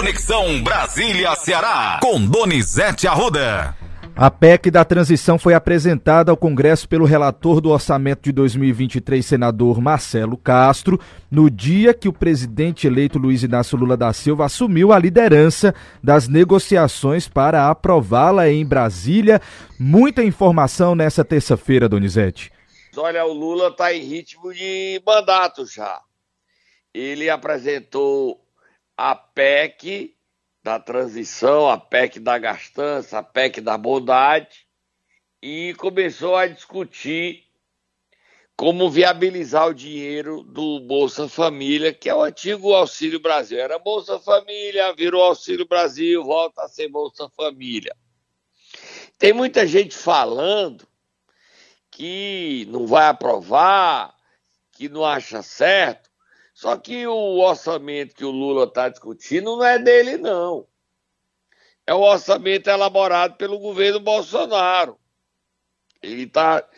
Conexão Brasília-Ceará, com Donizete Arruda. A PEC da transição foi apresentada ao Congresso pelo relator do orçamento de 2023, senador Marcelo Castro, no dia que o presidente eleito Luiz Inácio Lula da Silva assumiu a liderança das negociações para aprová-la em Brasília. Muita informação nessa terça-feira, Donizete. Olha, o Lula está em ritmo de mandato já. Ele apresentou a PEC da transição, a PEC da gastança, a PEC da bondade, e começou a discutir como viabilizar o dinheiro do Bolsa Família, que é o antigo Auxílio Brasil. Era Bolsa Família, virou Auxílio Brasil, volta a ser Bolsa Família. Tem muita gente falando que não vai aprovar, que não acha certo. Só que o orçamento que o Lula está discutindo não é dele, não. É o orçamento elaborado pelo governo Bolsonaro. Ele está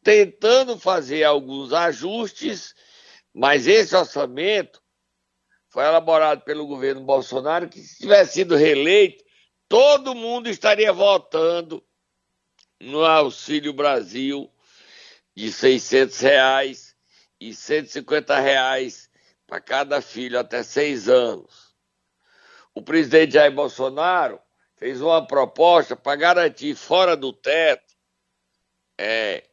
tentando fazer alguns ajustes, mas esse orçamento foi elaborado pelo governo Bolsonaro, que se tivesse sido reeleito, todo mundo estaria votando no Auxílio Brasil de 600 reais e 150 reais para cada filho até seis anos. O presidente Jair Bolsonaro fez uma proposta para garantir fora do teto, é,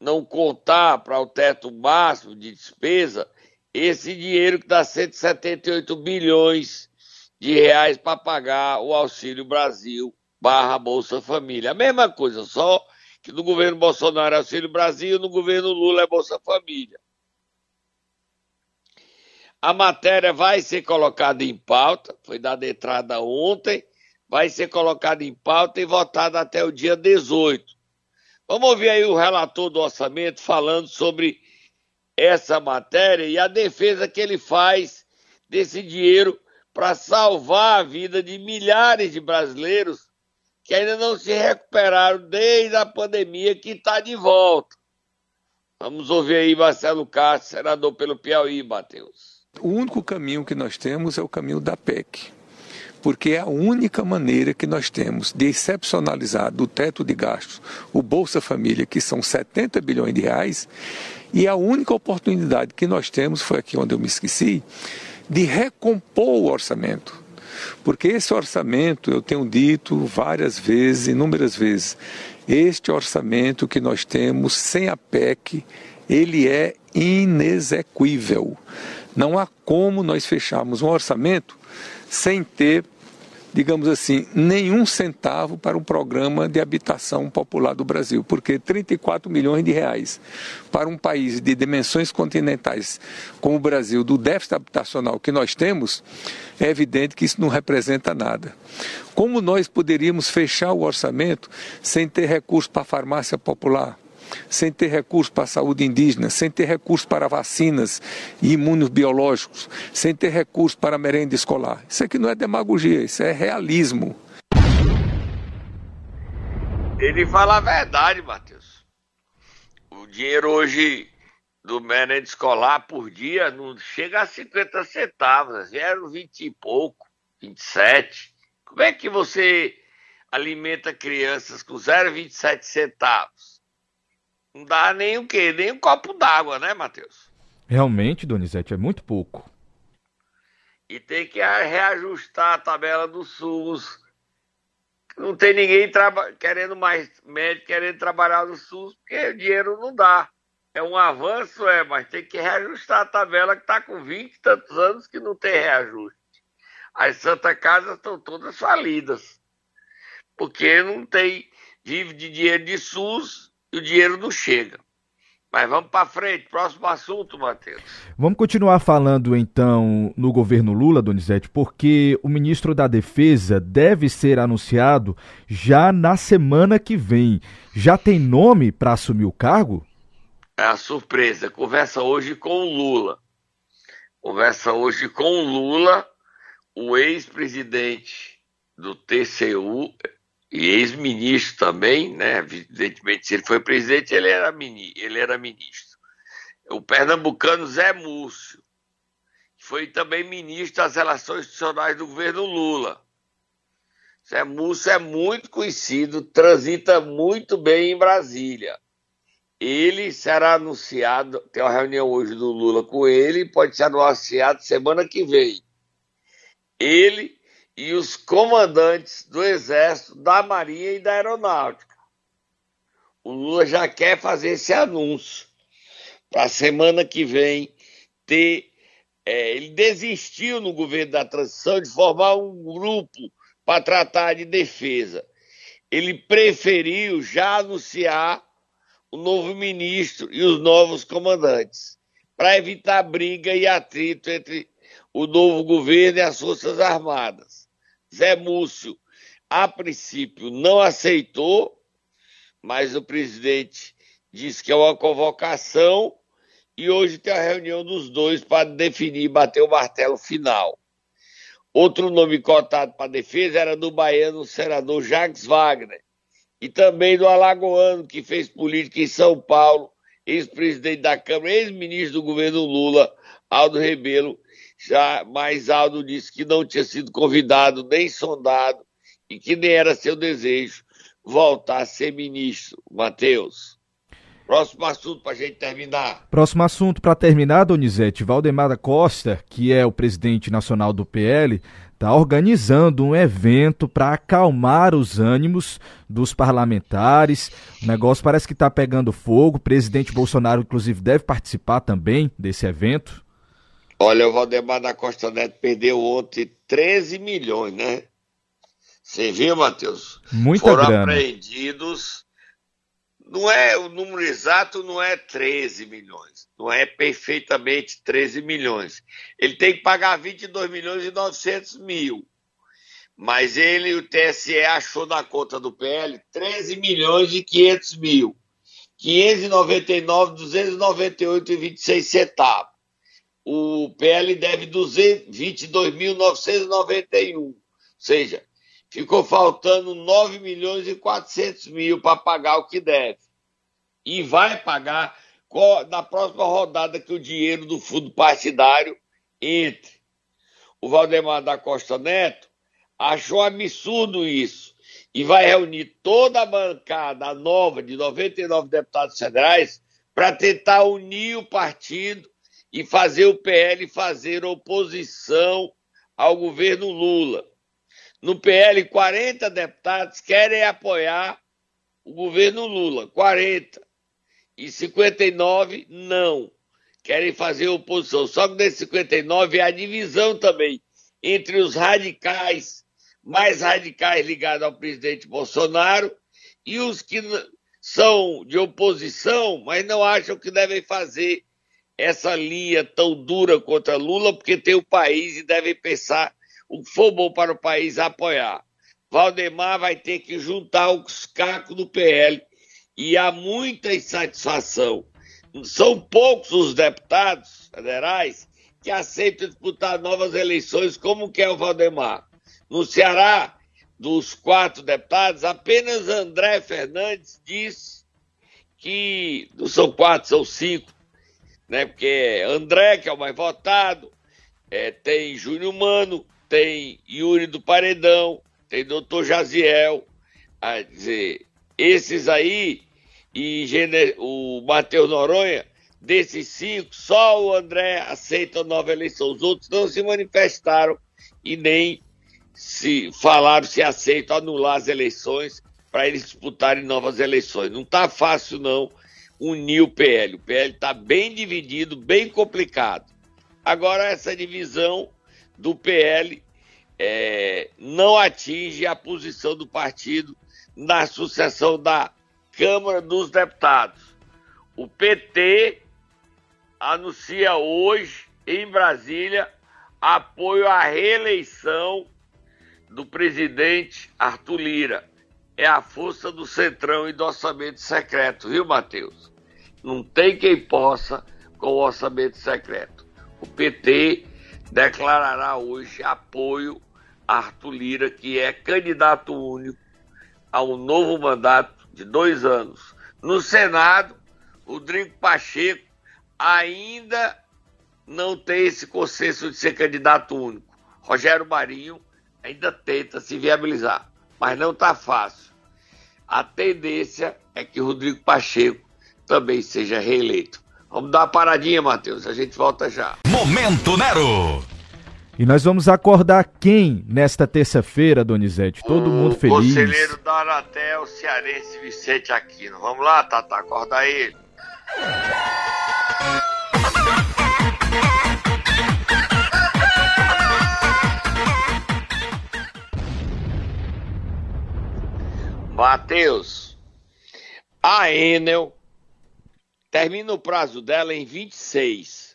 não contar para o teto máximo de despesa esse dinheiro que dá 178 bilhões de reais para pagar o Auxílio Brasil barra Bolsa Família. A mesma coisa, só que no governo Bolsonaro é Auxílio Brasil, no governo Lula é Bolsa Família. A matéria vai ser colocada em pauta, foi dada entrada ontem, vai ser colocada em pauta e votada até o dia 18. Vamos ouvir aí o relator do orçamento falando sobre essa matéria e a defesa que ele faz desse dinheiro para salvar a vida de milhares de brasileiros que ainda não se recuperaram desde a pandemia que está de volta. Vamos ouvir aí Marcelo Castro, senador pelo Piauí, Matheus. O único caminho que nós temos é o caminho da PEC, porque é a única maneira que nós temos de excepcionalizar do teto de gastos o Bolsa Família, que são 70 bilhões de reais, e a única oportunidade que nós temos, foi aqui onde eu me esqueci, de recompor o orçamento. Porque esse orçamento, eu tenho dito várias vezes, inúmeras vezes, este orçamento que nós temos sem a PEC, ele é inexequível. Não há como nós fecharmos um orçamento sem ter, digamos assim, nenhum centavo para o programa de habitação popular do Brasil, porque 34 milhões de reais para um país de dimensões continentais como o Brasil, do déficit habitacional que nós temos, é evidente que isso não representa nada. Como nós poderíamos fechar o orçamento sem ter recurso para a farmácia popular? Sem ter recursos para a saúde indígena, sem ter recursos para vacinas e imunobiológicos, sem ter recursos para merenda escolar. Isso aqui não é demagogia, isso é realismo. Ele fala a verdade, Matheus. O dinheiro hoje do merenda escolar por dia não chega a 50 centavos, 0,20 e pouco, 27. Como é que você alimenta crianças com 0,27 centavos? Não dá nem o quê? Nem um copo d'água, né, Matheus? Realmente, Donizete, é muito pouco. E tem que reajustar a tabela do SUS. Não tem ninguém querendo mais médico, querendo trabalhar no SUS, porque o dinheiro não dá. É um avanço, é, mas tem que reajustar a tabela que está com 20 e tantos anos que não tem reajuste. As Santa Casas estão todas falidas. Porque não tem dívida de dinheiro de SUS e o dinheiro não chega. Mas vamos para frente, próximo assunto, Matheus. Vamos continuar falando então no governo Lula, Donizete, porque o ministro da Defesa deve ser anunciado já na semana que vem. Já tem nome para assumir o cargo? É a surpresa. Conversa hoje com o Lula. Conversa hoje com o Lula, o ex-presidente do TCU, e ex-ministro também, né? Evidentemente, se ele foi presidente, ele era, mini, ele era ministro. O pernambucano Zé Múcio, foi também ministro das Relações Institucionais do governo Lula. Zé Múcio é muito conhecido, transita muito bem em Brasília. Ele será anunciado, tem uma reunião hoje do Lula com ele, pode ser anunciado semana que vem. Ele e os comandantes do Exército, da Marinha e da Aeronáutica. O Lula já quer fazer esse anúncio para a semana que vem ter. É, ele desistiu no governo da transição de formar um grupo para tratar de defesa. Ele preferiu já anunciar o novo ministro e os novos comandantes, para evitar briga e atrito entre o novo governo e as Forças Armadas. Zé Múcio, a princípio, não aceitou, mas o presidente disse que é uma convocação e hoje tem a reunião dos dois para definir, bater o martelo final. Outro nome cotado para defesa era do baiano o senador Jacques Wagner e também do alagoano que fez política em São Paulo, ex-presidente da Câmara, ex-ministro do governo Lula, Aldo Rebelo. Já mais Aldo disse que não tinha sido convidado nem sondado e que nem era seu desejo voltar a ser ministro. Matheus. Próximo assunto para a gente terminar. Próximo assunto para terminar, Donizete. Valdemar da Costa, que é o presidente nacional do PL, está organizando um evento para acalmar os ânimos dos parlamentares. O negócio parece que está pegando fogo. O presidente Bolsonaro, inclusive, deve participar também desse evento. Olha, o Valdemar da Costa Neto perdeu ontem 13 milhões, né? Você viu, Matheus? Muita Foram grana. apreendidos não é o número exato não é 13 milhões, não é perfeitamente 13 milhões. Ele tem que pagar 22 milhões e 900 mil. Mas ele, o TSE, achou na conta do PL 13 milhões e 500 mil. 599, 298 e 26 centavos. O PL deve 22.991. Ou seja, ficou faltando 9 milhões e 400 mil para pagar o que deve. E vai pagar na próxima rodada que o dinheiro do fundo partidário entre. O Valdemar da Costa Neto achou absurdo isso e vai reunir toda a bancada nova de 99 deputados federais para tentar unir o partido e fazer o PL fazer oposição ao governo Lula. No PL, 40 deputados querem apoiar o governo Lula, 40. E 59 não. Querem fazer oposição. Só que desses 59 há divisão também entre os radicais, mais radicais ligados ao presidente Bolsonaro, e os que são de oposição, mas não acham que devem fazer essa linha tão dura contra Lula, porque tem o país e devem pensar o que for bom para o país apoiar. Valdemar vai ter que juntar os cacos do PL e há muita insatisfação. São poucos os deputados federais que aceitam disputar novas eleições, como que é o Valdemar. No Ceará, dos quatro deputados, apenas André Fernandes disse que não são quatro, são cinco, né? Porque André, que é o mais votado, é, tem Júnior Mano, tem Yuri do Paredão, tem doutor Jaziel, a dizer, esses aí, e o Matheus Noronha, desses cinco, só o André aceita a nova eleição. Os outros não se manifestaram e nem se falaram se aceitam anular as eleições para eles disputarem novas eleições. Não está fácil, não, unir o PL. O PL está bem dividido, bem complicado. Agora, essa divisão do PL é, não atinge a posição do partido na sucessão da Câmara dos Deputados. O PT anuncia hoje em Brasília apoio à reeleição do presidente Arthur Lira. É a força do Centrão e do orçamento secreto, viu, Matheus? Não tem quem possa com o orçamento secreto. O PT declarará hoje apoio a Arthur Lira, que é candidato único a um novo mandato de dois anos. No Senado, Rodrigo Pacheco ainda não tem esse consenso de ser candidato único. Rogério Marinho ainda tenta se viabilizar, mas não está fácil. A tendência é que Rodrigo Pacheco também seja reeleito. Vamos dar uma paradinha, Matheus. A gente volta já. Momento Nero. E nós vamos acordar quem nesta terça-feira, Donizete? Todo o mundo feliz. Conselheiro da Anatel, cearense Vicente Aquino. Vamos lá, Tata, acorda ele. Matheus, a Enel termina o prazo dela em 26.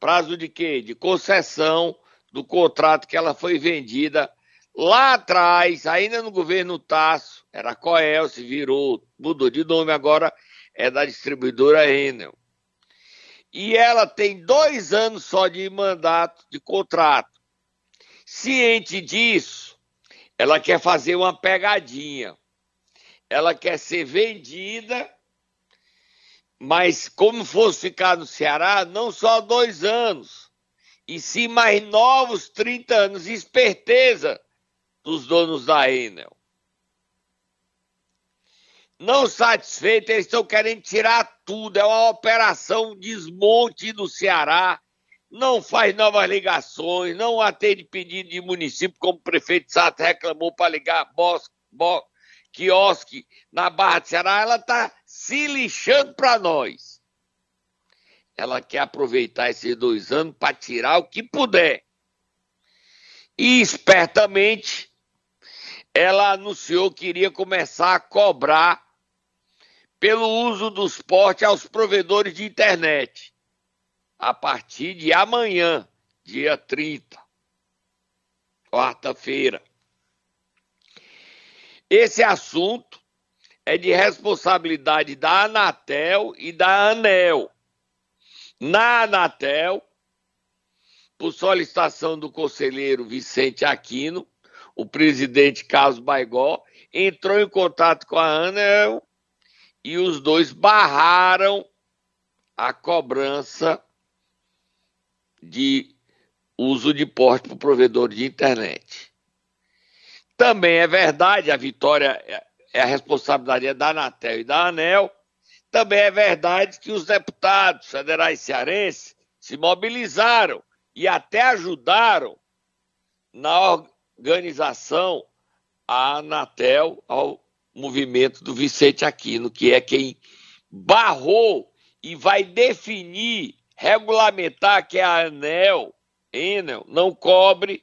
Prazo de quê? De concessão do contrato que ela foi vendida lá atrás, ainda no governo Tasso, era Coel, se virou, mudou de nome, agora é da distribuidora Enel. E ela tem dois anos só de mandato, de contrato. Ciente disso, ela quer fazer uma pegadinha. Ela quer ser vendida, mas como fosse ficar no Ceará, não só dois anos, e sim mais novos 30 anos, esperteza dos donos da Enel. Não satisfeitos, eles estão querendo tirar tudo. É uma operação desmonte do Ceará. Não faz novas ligações, não atende pedido de município, como o prefeito Sato reclamou para ligar bosque, bo, quiosque na Barra do Ceará. Ela está se lixando para nós. Ela quer aproveitar esses dois anos para tirar o que puder. E espertamente, ela anunciou que iria começar a cobrar pelo uso dos portes aos provedores de internet a partir de amanhã, dia 30, quarta-feira. Esse assunto é de responsabilidade da Anatel e da ANEL. Na Anatel, por solicitação do conselheiro Vicente Aquino, o presidente Carlos Baigó entrou em contato com a ANEL e os dois barraram a cobrança de uso de porte para o provedor de internet. Também é verdade, a vitória é a responsabilidade da Anatel e da ANEL. Também é verdade que os deputados federais cearenses se mobilizaram e até ajudaram na organização a Anatel ao movimento do Vicente Aquino, que é quem barrou e vai definir, regulamentar que a ANEL, Enel, não cobre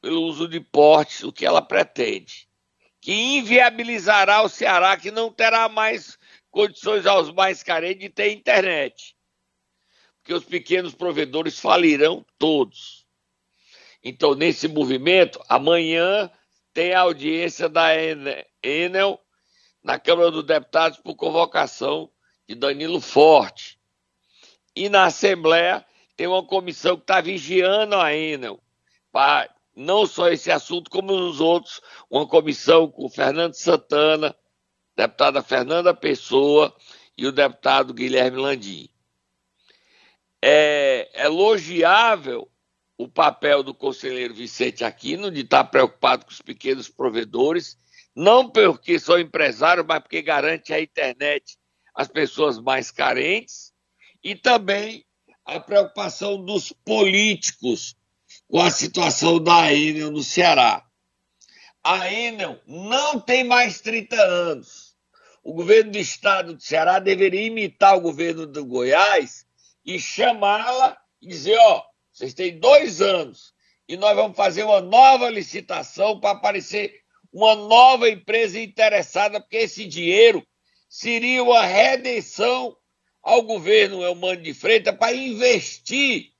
pelo uso de portes o que ela pretende. Que inviabilizará o Ceará, que não terá mais condições aos mais carentes de ter internet. Porque os pequenos provedores falirão todos. Então, nesse movimento, amanhã tem a audiência da Enel na Câmara dos Deputados por convocação de Danilo Forte. E na Assembleia tem uma comissão que está vigiando a Enel, para não só esse assunto, como os outros, uma comissão com Fernando Santana, deputada Fernanda Pessoa e o deputado Guilherme Landim. É elogiável o papel do conselheiro Vicente Aquino de estar preocupado com os pequenos provedores, não porque são empresários, mas porque garante a internet às pessoas mais carentes, e também a preocupação dos políticos com a situação da Enel no Ceará. A Enel não tem mais 30 anos. O governo do estado do Ceará deveria imitar o governo do Goiás e chamá-la e dizer: ó, vocês têm dois anos e nós vamos fazer uma nova licitação para aparecer uma nova empresa interessada, porque esse dinheiro seria uma redenção ao governo Elmano de Freitas para investir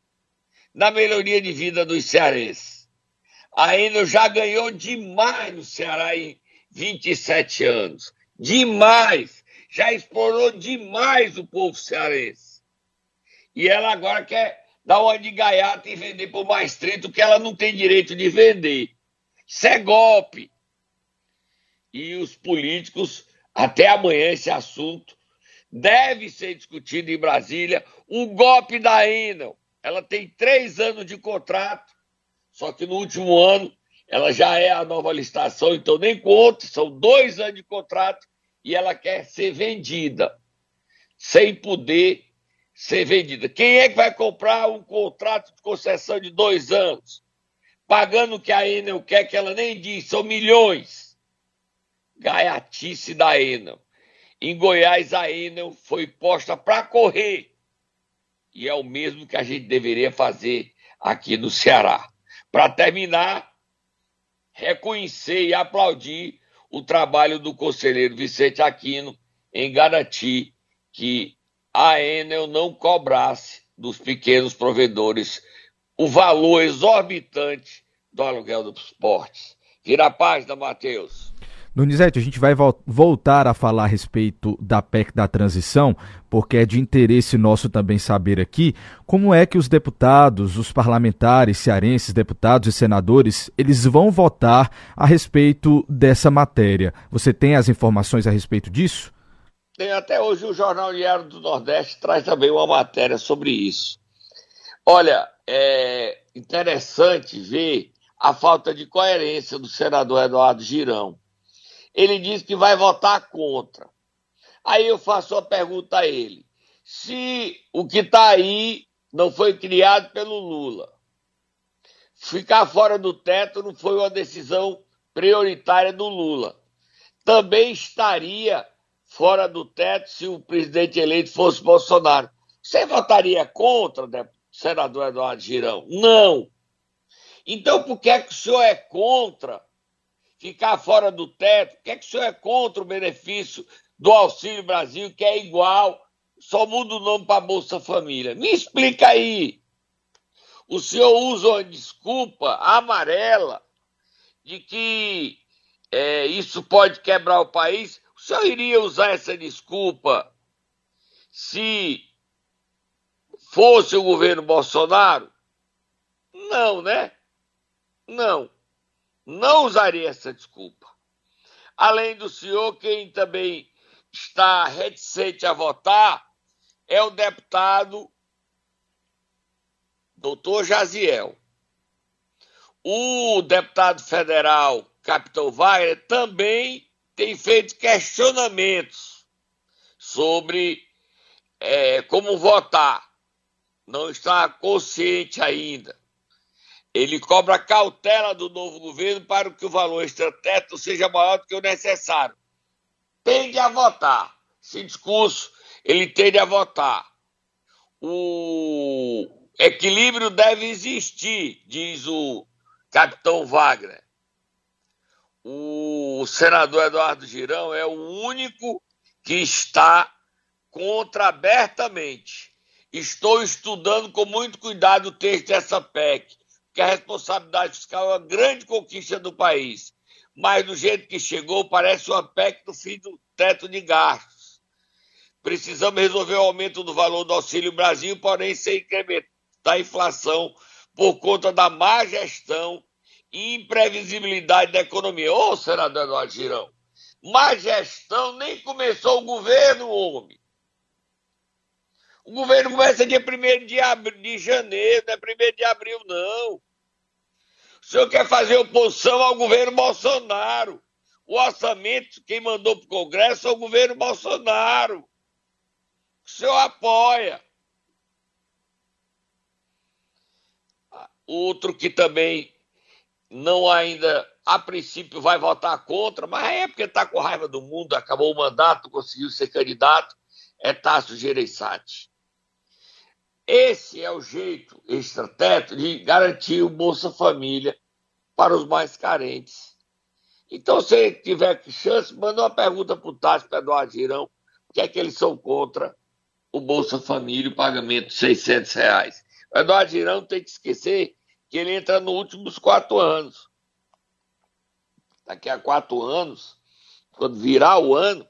na melhoria de vida dos cearenses. A Enel já ganhou demais no Ceará em 27 anos. Demais! Já explorou demais o povo cearense. E ela agora quer dar uma de gaiata e vender por mais 30 que ela não tem direito de vender. Isso é golpe. E os políticos, até amanhã esse assunto deve ser discutido em Brasília o golpe da Enel. Ela tem três anos de contrato, só que no último ano ela já é a nova licitação, então nem conta, são dois anos de contrato e ela quer ser vendida, sem poder ser vendida. Quem é que vai comprar um contrato de concessão de dois anos, pagando o que a Enel quer, que ela nem diz, são milhões? Gaiatice da Enel. Em Goiás, a Enel foi posta para correr. E é o mesmo que a gente deveria fazer aqui no Ceará. Para terminar, reconhecer e aplaudir o trabalho do conselheiro Vicente Aquino em garantir que a Enel não cobrasse dos pequenos provedores o valor exorbitante do aluguel dos portes. Vira a página, Matheus. Donizete, a gente vai voltar a falar a respeito da PEC da transição, porque é de interesse nosso também saber aqui como é que os deputados, os parlamentares cearenses, deputados e senadores, eles vão votar a respeito dessa matéria. Você tem as informações a respeito disso? Tem até hoje o Jornal Diário do Nordeste traz também uma matéria sobre isso. Olha, é interessante ver a falta de coerência do senador Eduardo Girão ele diz que vai votar contra. Aí eu faço a pergunta a ele: se o que está aí não foi criado pelo Lula, ficar fora do teto não foi uma decisão prioritária do Lula, também estaria fora do teto se o presidente eleito fosse Bolsonaro. Você votaria contra, né, senador Eduardo Girão? Não. Então, por que, é que o senhor é contra ficar fora do teto? Por que, é que o senhor é contra o benefício do Auxílio Brasil, que é igual, só muda o nome para Bolsa Família? Me explica aí. O senhor usa uma desculpa amarela de que é, isso pode quebrar o país. O senhor iria usar essa desculpa se fosse o governo Bolsonaro? Não, né? Não não usaria essa desculpa. Além do senhor, quem também está reticente a votar é o deputado doutor Jaziel. O deputado federal Capitão Wagner também tem feito questionamentos sobre é, como votar. Não está consciente ainda. Ele cobra cautela do novo governo para que o valor extrateto seja maior do que o necessário. Tende a votar. Esse discurso, ele tende a votar. O equilíbrio deve existir, diz o capitão Wagner. O senador Eduardo Girão é o único que está contra abertamente. Estou estudando com muito cuidado o texto dessa PEC que a responsabilidade fiscal é uma grande conquista do país, mas do jeito que chegou, parece uma PEC do fim do teto de gastos. Precisamos resolver o aumento do valor do Auxílio Brasil, porém sem incrementar a inflação por conta da má gestão e imprevisibilidade da economia. Ô, senador Eduardo Girão, má gestão nem começou o governo, homem. O governo começa dia 1 de, abril, de janeiro, não é 1 de abril, não. O senhor quer fazer oposição ao governo Bolsonaro. O orçamento, quem mandou para o Congresso é o governo Bolsonaro. O senhor apoia. Outro que também não ainda, a princípio, vai votar contra, mas é porque está com raiva do mundo, acabou o mandato, conseguiu ser candidato, é Tasso Gereissati. Esse é o jeito extrateto de garantir o Bolsa Família para os mais carentes. Então, se tiver chance, manda uma pergunta para o Tássio para Eduardo Girão, que é que eles são contra o Bolsa Família, o pagamento de 600 reais. O Eduardo Girão tem que esquecer que ele entra nos últimos quatro anos. Daqui a quatro anos, quando virar o ano,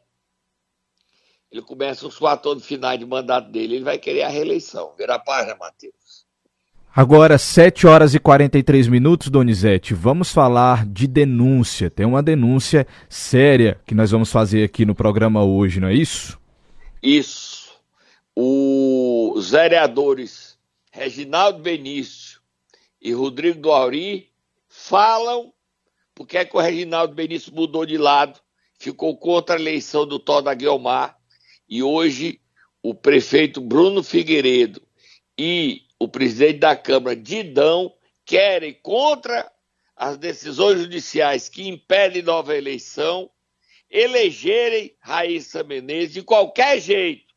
ele começa os quatro anos finais de mandato dele, ele vai querer a reeleição. Vira a página, Matheus. Agora, 7 horas e 43 minutos, Donizete, vamos falar de denúncia. Tem uma denúncia séria que nós vamos fazer aqui no programa hoje, não é isso? Isso. Os vereadores Reginaldo Benício e Rodrigo Douri falam porque é que o Reginaldo Benício mudou de lado, ficou contra a eleição do Toda Guilmar e hoje o prefeito Bruno Figueiredo e o presidente da Câmara, Didão, querem contra as decisões judiciais que impedem nova eleição, elegerem Raíssa Menezes de qualquer jeito.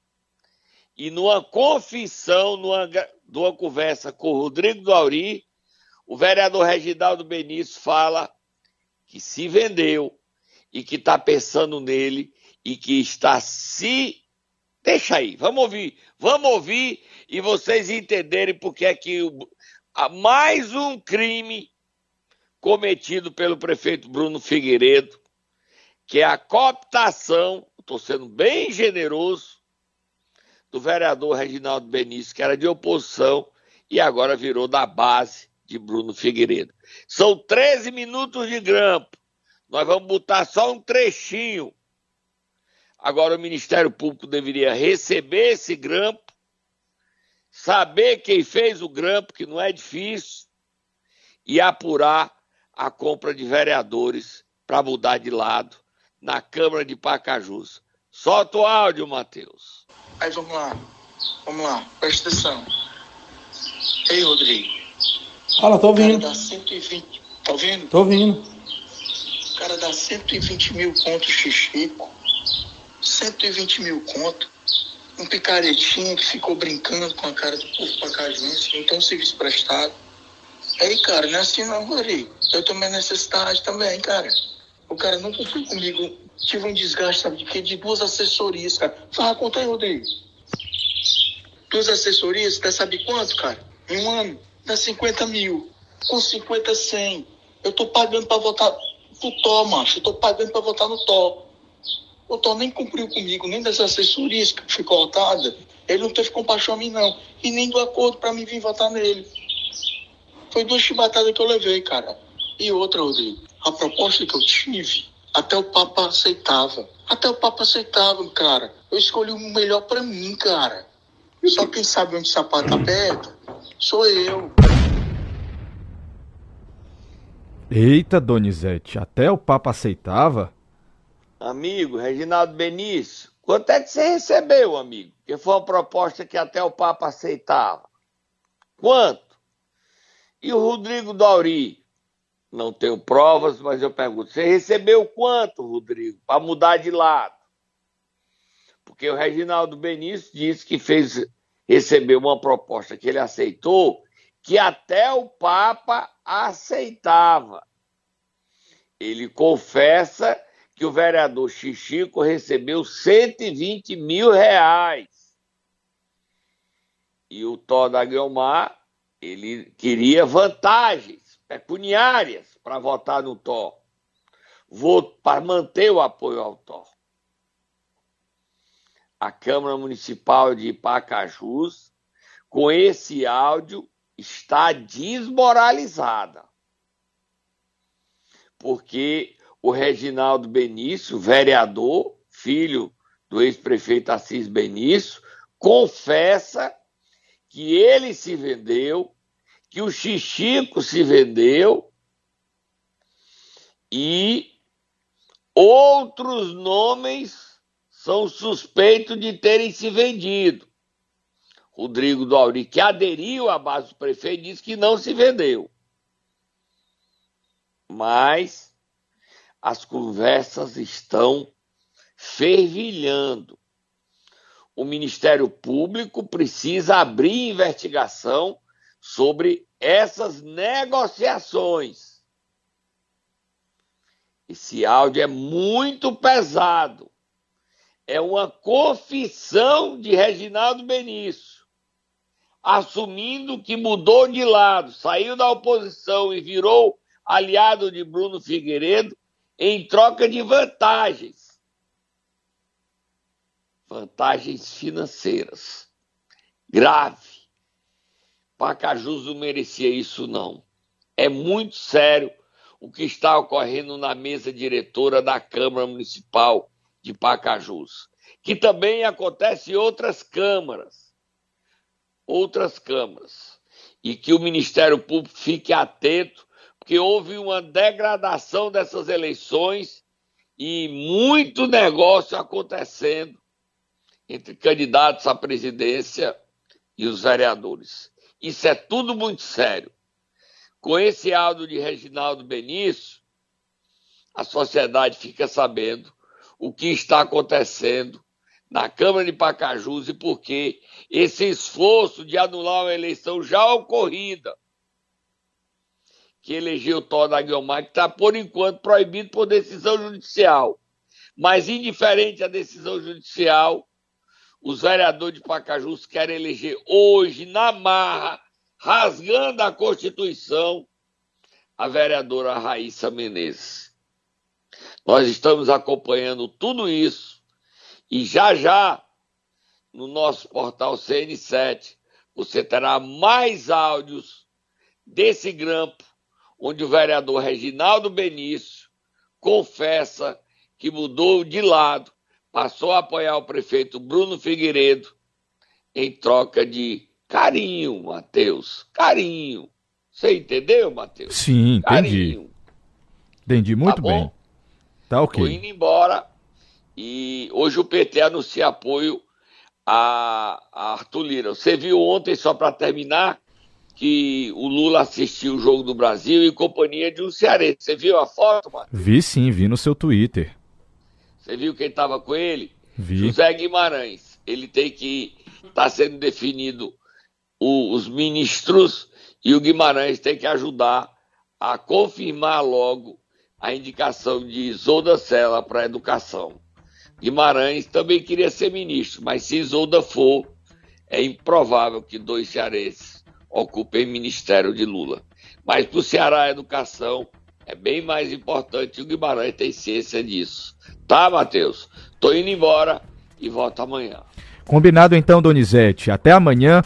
E numa confissão, numa, numa conversa com o Rodrigo Dauri, o vereador Reginaldo Benício fala que se vendeu e que está pensando nele e que está se. Deixa aí, vamos ouvir, vamos ouvir e vocês entenderem porque é que mais um crime cometido pelo prefeito Bruno Figueiredo, que é a cooptação, estou sendo bem generoso, do vereador Reginaldo Benício, que era de oposição e agora virou da base de Bruno Figueiredo. São 13 minutos de grampo. Nós vamos botar só um trechinho. Agora o Ministério Público deveria receber esse grampo, saber quem fez o grampo, que não é difícil, e apurar a compra de vereadores para mudar de lado na Câmara de Pacajus. Solta o áudio, Matheus. Aí vamos lá, vamos lá, presta atenção. Ei, Rodrigo. Fala, tô ouvindo. O cara dá 120. Tá ouvindo? Tô ouvindo. O cara dá 120 mil contos xixico. 120 mil conto. Um picaretinho que ficou brincando com a cara do povo pacajuense, então serviço prestado. Aí, cara, não é assim não, Rodrigo. Eu tomei necessidade também, cara. O cara não cumpriu comigo. Tive um desgaste, sabe de quê? De duas assessorias, cara. Fala, conta aí, Rodrigo. Duas assessorias, quer saber quanto, cara? Em um ano, dá 50 mil. Com 50, 100. Eu tô pagando pra votar no Tó, macho. Eu tô pagando pra votar no Tó. O Tó nem cumpriu comigo, nem das assessorias que ficou votada. Ele não teve compaixão a mim, não. E nem do acordo pra mim vir votar nele. Foi duas chibatadas que eu levei, cara. E outra, Rodrigo, a proposta que eu tive, até o Papa aceitava. Até o Papa aceitava, cara. Eu escolhi o melhor para mim, cara. Só quem sabe onde o sapato aperta sou eu. Eita, Donizete, até o Papa aceitava? Amigo, Reginaldo Benício, quanto é que você recebeu, amigo? Que foi uma proposta que até o Papa aceitava. Quanto? E o Rodrigo Dauri? Não tenho provas, mas eu pergunto: você recebeu quanto, Rodrigo, para mudar de lado? Porque o Reginaldo Benício disse que fez recebeu uma proposta que ele aceitou, que até o Papa aceitava. Ele confessa que o vereador Xixico recebeu 120 mil reais. E o Tó da Guilmar ele queria vantagens pecuniárias para votar no Tó, para manter o apoio ao Tó. A Câmara Municipal de Pacajus, com esse áudio, está desmoralizada. Porque o Reginaldo Benício, vereador, filho do ex-prefeito Assis Benício, confessa que ele se vendeu que o Xixico se vendeu e outros nomes são suspeitos de terem se vendido. Rodrigo Dauri, que aderiu à base do prefeito, disse que não se vendeu. Mas as conversas estão fervilhando. O Ministério Público precisa abrir investigação sobre essas negociações. Esse áudio é muito pesado. É uma confissão de Reginaldo Benício, assumindo que mudou de lado, saiu da oposição e virou aliado de Bruno Figueiredo em troca de vantagens. Vantagens financeiras. Grave. Pacajus não merecia isso, não. É muito sério o que está ocorrendo na mesa diretora da Câmara Municipal de Pacajus, que também acontece em outras câmaras. Outras câmaras. E que o Ministério Público fique atento, porque houve uma degradação dessas eleições e muito negócio acontecendo entre candidatos à presidência e os vereadores. Isso é tudo muito sério. Com esse áudio de Reginaldo Benício, a sociedade fica sabendo o que está acontecendo na Câmara de Pacajus e por que esse esforço de anular uma eleição já ocorrida, que elegeu Toda Guilmar, que está, por enquanto, proibido por decisão judicial. Mas, indiferente à decisão judicial, os vereadores de Pacajus querem eleger hoje, na marra, rasgando a Constituição, a vereadora Raíssa Menezes. Nós estamos acompanhando tudo isso e já já no nosso portal CN7 você terá mais áudios desse grampo onde o vereador Reginaldo Benício confessa que mudou de lado passou a apoiar o prefeito Bruno Figueiredo em troca de carinho, Matheus. Carinho. Você entendeu, Matheus? Sim, entendi. Carinho. Entendi muito tá bem. Tá ok. Tô indo embora e hoje o PT anuncia apoio a, a Arthur Lira. Você viu ontem, só para terminar, que o Lula assistiu o Jogo do Brasil em companhia de um cearense. Você viu a foto, Matheus? Vi sim, vi no seu Twitter. Você viu quem estava com ele? Vi. José Guimarães. Ele tem que estar tá sendo definido o, os ministros e o Guimarães tem que ajudar a confirmar logo a indicação de Isolda Sela para a educação. Guimarães também queria ser ministro, mas se Isolda for, é improvável que dois cearenses ocupem ministério de Lula. Mas para o Ceará a educação é bem mais importante o Guimarães tem ciência disso. Tá, Matheus? Tô indo embora e volto amanhã. Combinado então, Donizete. Até amanhã.